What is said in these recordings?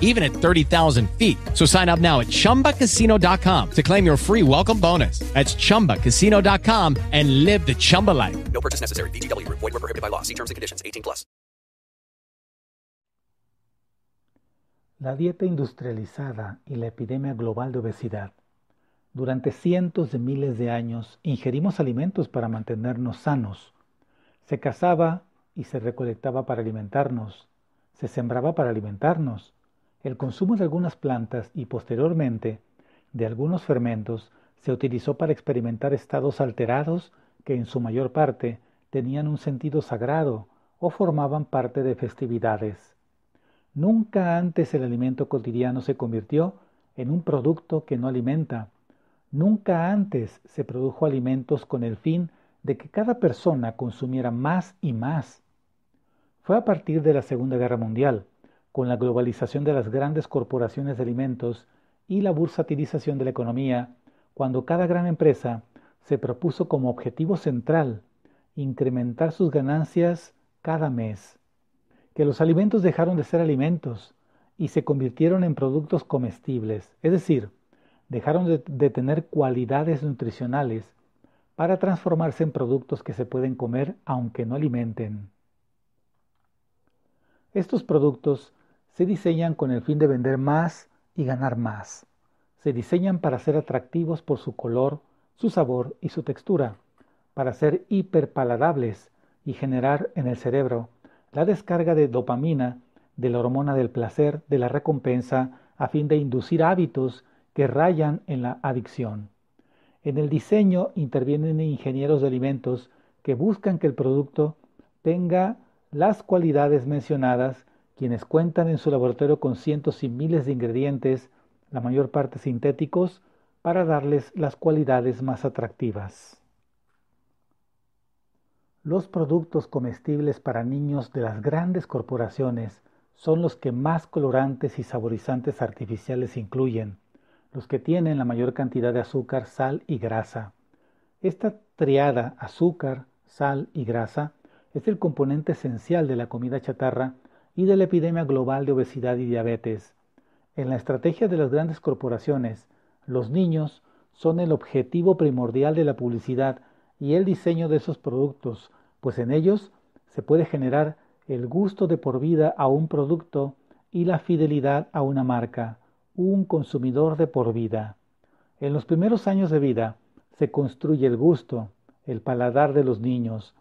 even at 30,000 feet. So sign up now at chumbacasino.com to claim your free welcome bonus. That's chumbacasino.com and live the Chumba life. No purchase necessary. Group. Void were prohibited by law. See terms and conditions. 18 plus. La dieta industrializada y la epidemia global de obesidad. Durante cientos de miles de años ingerimos alimentos para mantenernos sanos. Se cazaba y se recolectaba para alimentarnos. Se sembraba para alimentarnos. El consumo de algunas plantas y posteriormente de algunos fermentos se utilizó para experimentar estados alterados que en su mayor parte tenían un sentido sagrado o formaban parte de festividades. Nunca antes el alimento cotidiano se convirtió en un producto que no alimenta. Nunca antes se produjo alimentos con el fin de que cada persona consumiera más y más. Fue a partir de la Segunda Guerra Mundial, con la globalización de las grandes corporaciones de alimentos y la bursatilización de la economía, cuando cada gran empresa se propuso como objetivo central incrementar sus ganancias cada mes, que los alimentos dejaron de ser alimentos y se convirtieron en productos comestibles, es decir, dejaron de, de, tener cualidades nutricionales para transformarse en productos que se pueden comer aunque no alimenten. Estos productos se diseñan con el fin de vender más y ganar más. Se diseñan para ser atractivos por su color, su sabor y su textura, para ser hiperpaladables y generar en el cerebro la descarga de dopamina, de la hormona del placer, de la recompensa, a fin de inducir hábitos que rayan en la adicción. En el diseño intervienen ingenieros de alimentos que buscan que el producto tenga las cualidades mencionadas, quienes cuentan en su laboratorio con cientos y miles de ingredientes, la mayor parte sintéticos, para darles las cualidades más atractivas. Los productos comestibles para niños de las grandes corporaciones son los que más colorantes y saborizantes artificiales incluyen, los que tienen la mayor cantidad de azúcar, sal y grasa. Esta triada azúcar, sal y grasa es el componente esencial de la comida chatarra y de la epidemia global de obesidad y diabetes. En la estrategia de las grandes corporaciones, los niños son el objetivo primordial de la publicidad y el diseño de esos productos, pues en ellos se puede generar el gusto de por vida a un producto y la fidelidad a una marca, un consumidor de por vida. En los primeros años de vida se construye el gusto, el paladar de los niños.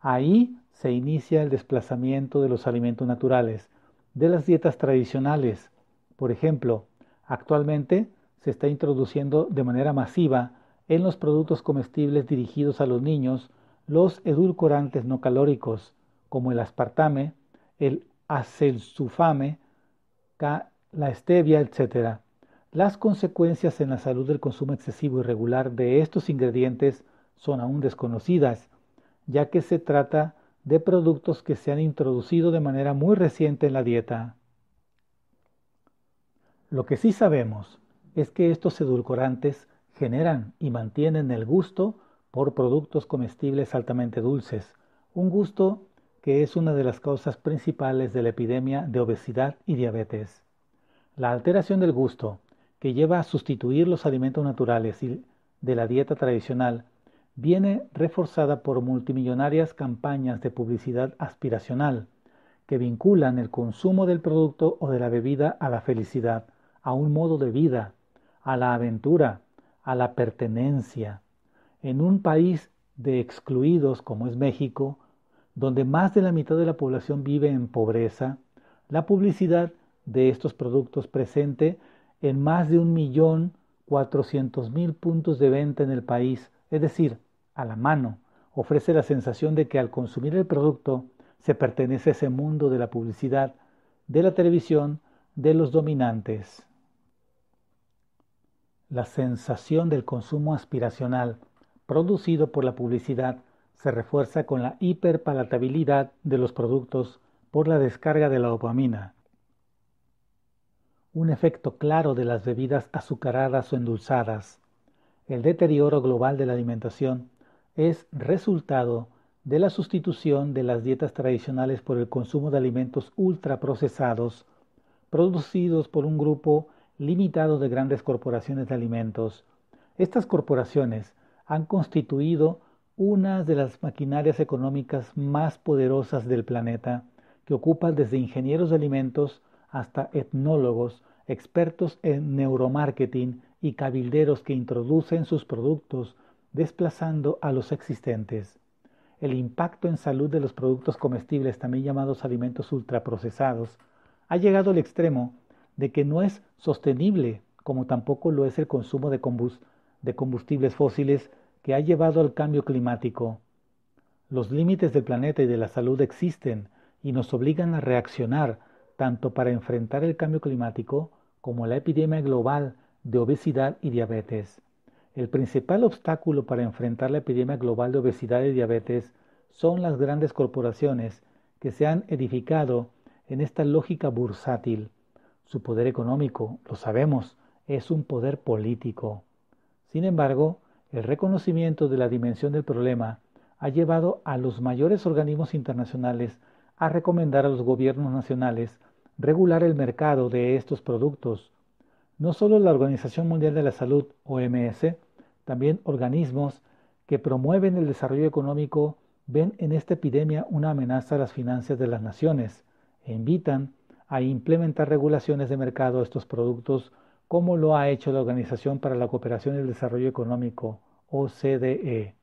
Ahí se inicia el desplazamiento de los alimentos naturales, de las dietas tradicionales. Por ejemplo, actualmente se está introduciendo de manera masiva en los productos comestibles dirigidos a los niños los edulcorantes no calóricos, como el aspartame, el acelsulfame, la stevia, etc. Las consecuencias en la salud del consumo excesivo y regular de estos ingredientes son aún desconocidas, ya que se trata de productos que se han introducido de manera muy reciente en la dieta. Lo que sí sabemos es que estos edulcorantes generan y mantienen el gusto por productos comestibles altamente dulces, un gusto que es una de las causas principales de la epidemia de obesidad y diabetes. La alteración del gusto, que lleva a sustituir los alimentos naturales de la dieta tradicional, viene reforzada por multimillonarias campañas de publicidad aspiracional, que vinculan el consumo del producto o de la bebida a la felicidad, a un modo de vida, a la aventura, a la pertenencia. En un país de excluidos como es México, donde más de la mitad de la población vive en pobreza, la publicidad de estos productos presente en más de un millón cuatrocientos mil puntos de venta en el país, es decir, a la mano, ofrece la sensación de que al consumir el producto se pertenece a ese mundo de la publicidad, de la televisión, de los dominantes. La sensación del consumo aspiracional producido por la publicidad se refuerza con la hiperpalatabilidad de los productos por la descarga de la dopamina. Un efecto claro de las bebidas azucaradas o endulzadas. El deterioro global de la alimentación es resultado de la sustitución de las dietas tradicionales por el consumo de alimentos ultraprocesados producidos por un grupo limitado de grandes corporaciones de alimentos. Estas corporaciones han constituido una de las maquinarias económicas más poderosas del planeta, que ocupan desde ingenieros de alimentos hasta etnólogos, expertos en neuromarketing y cabilderos que introducen sus productos desplazando a los existentes. El impacto en salud de los productos comestibles, también llamados alimentos ultraprocesados, ha llegado al extremo de que no es sostenible, como tampoco lo es el consumo de, combustibles fósiles que ha llevado al cambio climático. Los límites del planeta y de la salud existen y nos obligan a reaccionar tanto para enfrentar el cambio climático como la epidemia global de obesidad y diabetes. El principal obstáculo para enfrentar la epidemia global de obesidad y diabetes son las grandes corporaciones que se han edificado en esta lógica bursátil. Su poder económico, lo sabemos, es un poder político. Sin embargo, el reconocimiento de la dimensión del problema ha llevado a los mayores organismos internacionales a recomendar a los gobiernos nacionales regular el mercado de estos productos. No solo la Organización Mundial de la Salud, OMS, también organismos que promueven el desarrollo económico ven en esta epidemia una amenaza a las finanzas de las naciones e invitan a implementar regulaciones de mercado a estos productos como lo ha hecho la Organización para la Cooperación y el Desarrollo Económico, OCDE.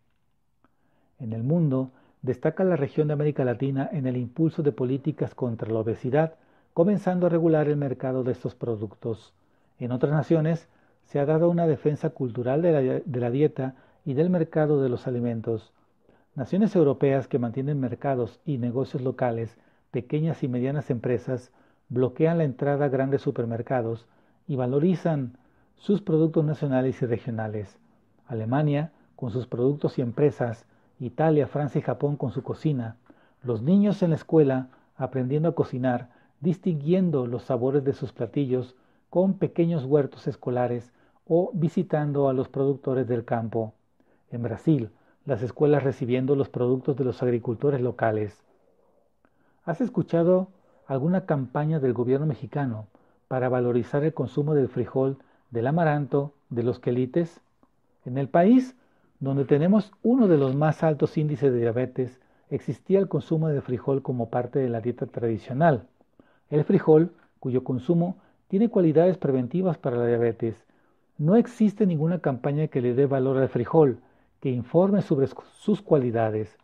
En el mundo, destaca la región de América Latina en el impulso de políticas contra la obesidad, comenzando a regular el mercado de estos productos. En otras naciones, se ha dado una defensa cultural de la, dieta y del mercado de los alimentos. Naciones europeas que mantienen mercados y negocios locales pequeñas y medianas empresas bloquean la entrada a grandes supermercados y valorizan sus productos nacionales y regionales. Alemania, con sus productos y empresas, Italia, Francia y Japón con su cocina, los niños en la escuela aprendiendo a cocinar, distinguiendo los sabores de sus platillos con pequeños huertos escolares o visitando a los productores del campo. En Brasil, las escuelas recibiendo los productos de los agricultores locales. ¿Has escuchado alguna campaña del gobierno mexicano para valorizar el consumo del frijol, del amaranto, de los quelites? En el país, donde tenemos uno de los más altos índices de diabetes, existía el consumo de frijol como parte de la dieta tradicional. El frijol, cuyo consumo tiene cualidades preventivas para la diabetes. No existe ninguna campaña que le dé valor al frijol, que informe sobre sus cualidades.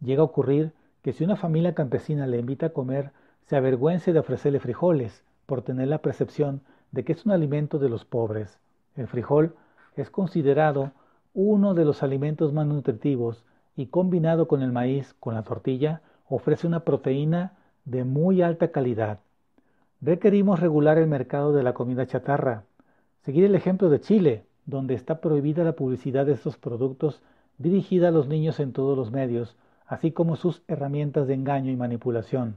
Llega a ocurrir que si una familia campesina le invita a comer, se avergüence de ofrecerle frijoles, por tener la percepción de que es un alimento de los pobres. El frijol es considerado uno de los alimentos más nutritivos y combinado con el maíz, con la tortilla, ofrece una proteína de muy alta calidad. Requerimos regular el mercado de la comida chatarra. Seguir el ejemplo de Chile, donde está prohibida la publicidad de estos productos dirigida a los niños en todos los medios, así como sus herramientas de engaño y manipulación,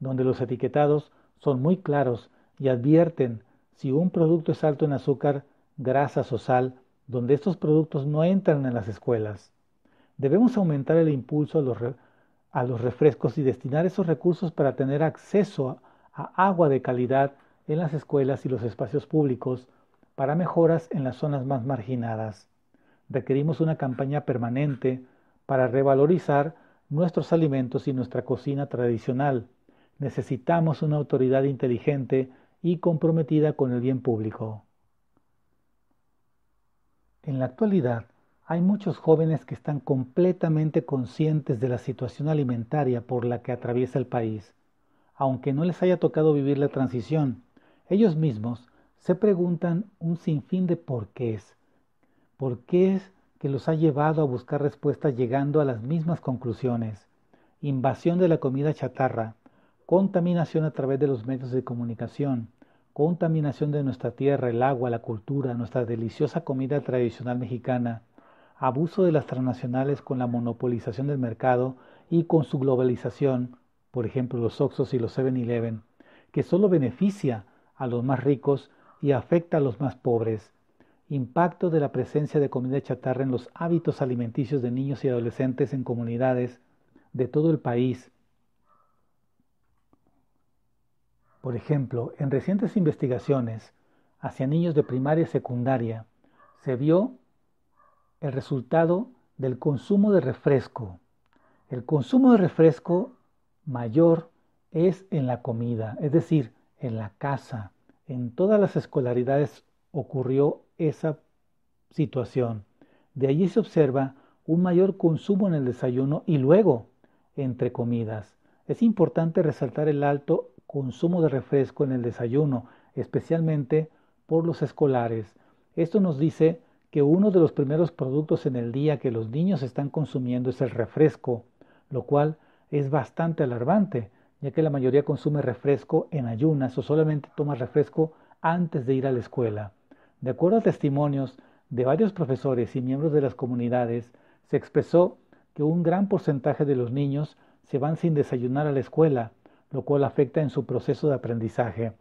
donde los etiquetados son muy claros y advierten si un producto es alto en azúcar, grasas o sal, donde estos productos no entran en las escuelas. Debemos aumentar el impulso a los, a los refrescos y destinar esos recursos para tener acceso a agua de calidad en las escuelas y los espacios públicos para mejoras en las zonas más marginadas. Requerimos una campaña permanente para revalorizar nuestros alimentos y nuestra cocina tradicional. Necesitamos una autoridad inteligente y comprometida con el bien público. En la actualidad, Hay muchos jóvenes que están completamente conscientes de la situación alimentaria por la que atraviesa el país. Aunque no les haya tocado vivir la transición, ellos mismos se preguntan un sinfín de por qué es. ¿Por qué es que los ha llevado a buscar respuestas llegando a las mismas conclusiones? Invasión de la comida chatarra, contaminación a través de los medios de comunicación, contaminación de nuestra tierra, el agua, la cultura, nuestra deliciosa comida tradicional mexicana, abuso de las transnacionales con la monopolización del mercado y con su globalización, por ejemplo los Oxos y los 7-Eleven, que solo beneficia a los más ricos y afecta a los más pobres. Impacto de la presencia de comida chatarra en los hábitos alimenticios de niños y adolescentes en comunidades de todo el país. Por ejemplo, en recientes investigaciones hacia niños de primaria y secundaria, se vio el resultado del consumo de refresco. El consumo de refresco mayor es en la comida, es decir, en la casa. En todas las escolaridades ocurrió esa situación. De allí se observa un mayor consumo en el desayuno y luego entre comidas. Es importante resaltar el alto consumo de refresco en el desayuno, especialmente por los escolares. Esto nos dice que uno de los primeros productos en el día que los niños están consumiendo es el refresco, lo cual es bastante alarmante, ya que la mayoría consume refresco en ayunas o solamente toma refresco antes de ir a la escuela. De acuerdo a testimonios de varios profesores y miembros de las comunidades, se expresó que un gran porcentaje de los niños se van sin desayunar a la escuela, lo cual afecta en su proceso de aprendizaje.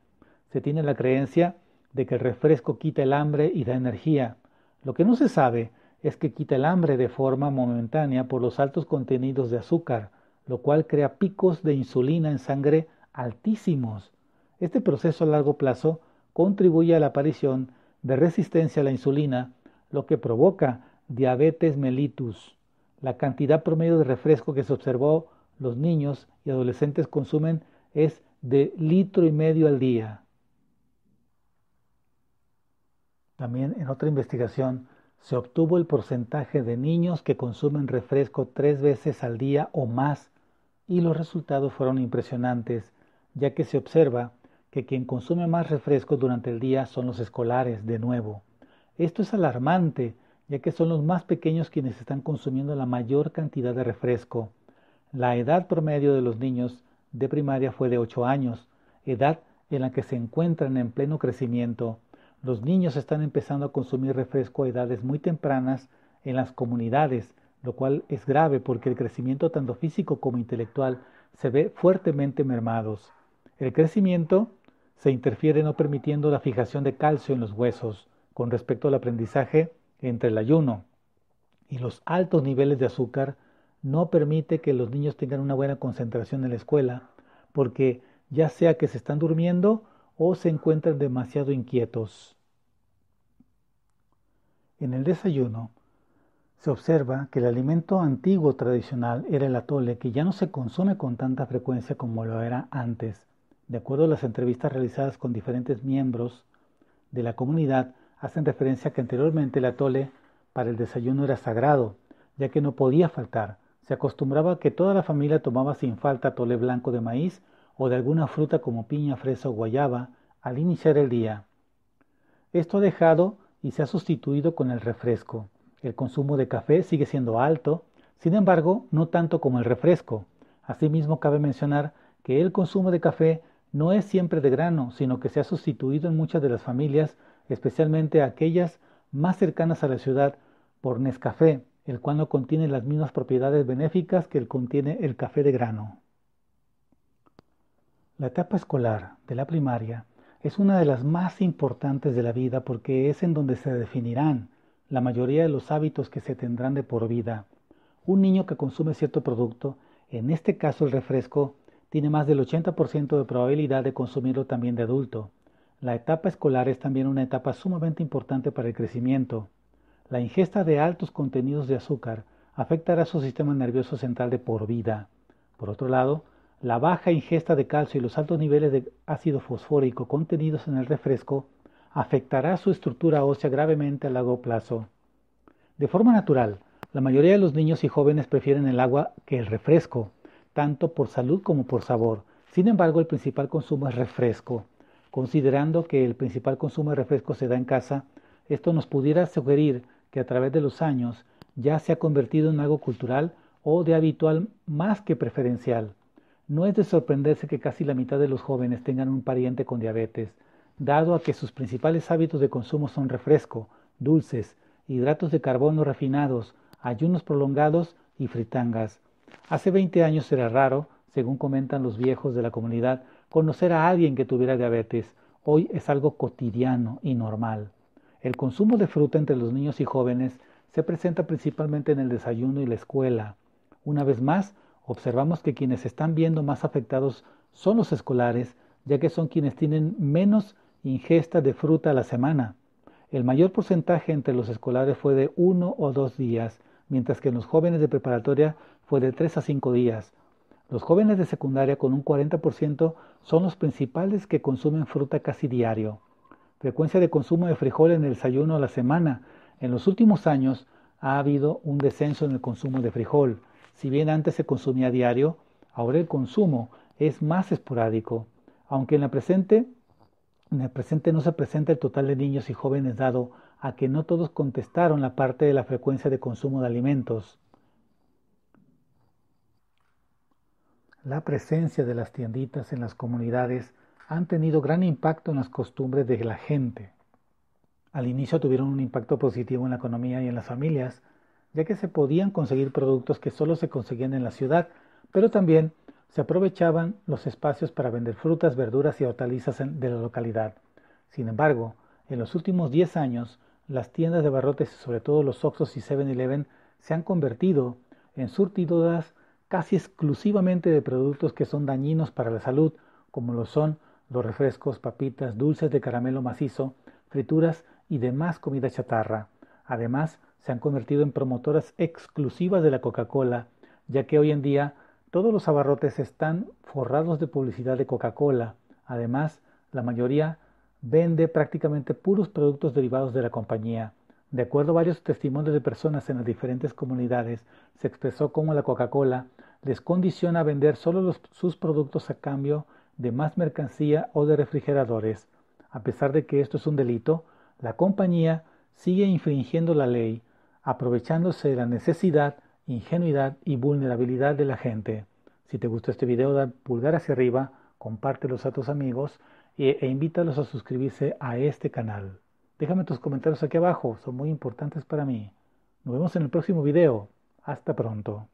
Se tiene la creencia de que el refresco quita el hambre y da energía, lo que no se sabe es que quita el hambre de forma momentánea por los altos contenidos de azúcar, lo cual crea picos de insulina en sangre altísimos. Este proceso a largo plazo contribuye a la aparición de resistencia a la insulina, lo que provoca diabetes mellitus. La cantidad promedio de refresco que se observó los niños y adolescentes consumen es de litro y medio al día. También en otra investigación se obtuvo el porcentaje de niños que consumen refresco tres veces al día o más y los resultados fueron impresionantes, ya que se observa que quien consume más refresco durante el día son los escolares, de nuevo. Esto es alarmante, ya que son los más pequeños quienes están consumiendo la mayor cantidad de refresco. La edad promedio de los niños de primaria fue de 8 años, edad en la que se encuentran en pleno crecimiento. Los niños están empezando a consumir refresco a edades muy tempranas en las comunidades, lo cual es grave porque el crecimiento tanto físico como intelectual se ve fuertemente mermados. El crecimiento se interfiere no permitiendo la fijación de calcio en los huesos con respecto al aprendizaje entre el ayuno y los altos niveles de azúcar no permite que los niños tengan una buena concentración en la escuela porque ya sea que se están durmiendo o se encuentran demasiado inquietos. En el desayuno se observa que el alimento antiguo tradicional era el atole, que ya no se consume con tanta frecuencia como lo era antes. De acuerdo a las entrevistas realizadas con diferentes miembros de la comunidad, hacen referencia a que anteriormente el atole para el desayuno era sagrado, ya que no podía faltar. Se acostumbraba que toda la familia tomaba sin falta atole blanco de maíz o de alguna fruta como piña, fresa o guayaba al iniciar el día. Esto ha dejado y se ha sustituido con el refresco. El consumo de café sigue siendo alto, sin embargo, no tanto como el refresco. Asimismo, cabe mencionar que el consumo de café no es siempre de grano, sino que se ha sustituido en muchas de las familias, especialmente aquellas más cercanas a la ciudad, por Nescafé, el cual no contiene las mismas propiedades benéficas que el contiene el café de grano. La etapa escolar de la primaria es una de las más importantes de la vida porque es en donde se definirán la mayoría de los hábitos que se tendrán de por vida. Un niño que consume cierto producto, en este caso el refresco, tiene más del 80% de probabilidad de consumirlo también de adulto. La etapa escolar es también una etapa sumamente importante para el crecimiento. La ingesta de altos contenidos de azúcar afectará su sistema nervioso central de por vida. Por otro lado, la baja ingesta de calcio y los altos niveles de ácido fosfórico contenidos en el refresco afectará su estructura ósea gravemente a largo plazo. De forma natural, la mayoría de los niños y jóvenes prefieren el agua que el refresco, tanto por salud como por sabor. Sin embargo, el principal consumo es refresco. Considerando que el principal consumo de refresco se da en casa, esto nos pudiera sugerir que a través de los años ya se ha convertido en algo cultural o de habitual más que preferencial. No es de sorprenderse que casi la mitad de los jóvenes tengan un pariente con diabetes, dado a que sus principales hábitos de consumo son refresco, dulces, hidratos de carbono refinados, ayunos prolongados y fritangas. Hace 20 años era raro, según comentan los viejos de la comunidad, conocer a alguien que tuviera diabetes. Hoy es algo cotidiano y normal. El consumo de fruta entre los niños y jóvenes se presenta principalmente en el desayuno y la escuela. Una vez más, observamos que quienes están viendo más afectados son los escolares, ya que son quienes tienen menos ingesta de fruta a la semana. El mayor porcentaje entre los escolares fue de uno o dos días, mientras que en los jóvenes de preparatoria fue de tres a cinco días. Los jóvenes de secundaria con un 40% son los principales que consumen fruta casi diario. Frecuencia de consumo de frijol en el desayuno a la semana. En los últimos años ha habido un descenso en el consumo de frijol. Si bien antes se consumía diario, ahora el consumo es más esporádico. Aunque en la presente en el presente no se presenta el total de niños y jóvenes dado a que no todos contestaron la parte de la frecuencia de consumo de alimentos. La presencia de las tienditas en las comunidades han tenido gran impacto en las costumbres de la gente. Al inicio tuvieron un impacto positivo en la economía y en las familias, ya que se podían conseguir productos que solo se conseguían en la ciudad, pero también se aprovechaban los espacios para vender frutas, verduras y hortalizas de la localidad. Sin embargo, en los últimos 10 años, las tiendas de barrotes y sobre todo los Oxxos y 7-Eleven se han convertido en surtidoras casi exclusivamente de productos que son dañinos para la salud, como lo son los refrescos, papitas, dulces de caramelo macizo, frituras y demás comida chatarra. Además, se han convertido en promotoras exclusivas de la Coca-Cola, ya que hoy en día todos los abarrotes están forrados de publicidad de Coca-Cola. Además, la mayoría vende prácticamente puros productos derivados de la compañía. De acuerdo a varios testimonios de personas en las diferentes comunidades, se expresó cómo la Coca-Cola les condiciona a vender solo sus productos a cambio de más mercancía o de refrigeradores. A pesar de que esto es un delito, la compañía sigue infringiendo la ley, aprovechándose de la necesidad ingenuidad y vulnerabilidad de la gente. Si te gustó este video, da pulgar hacia arriba, compártelos a tus amigos e, e invítalos a suscribirse a este canal. Déjame tus comentarios aquí abajo, son muy importantes para mí. Nos vemos en el próximo video. Hasta pronto.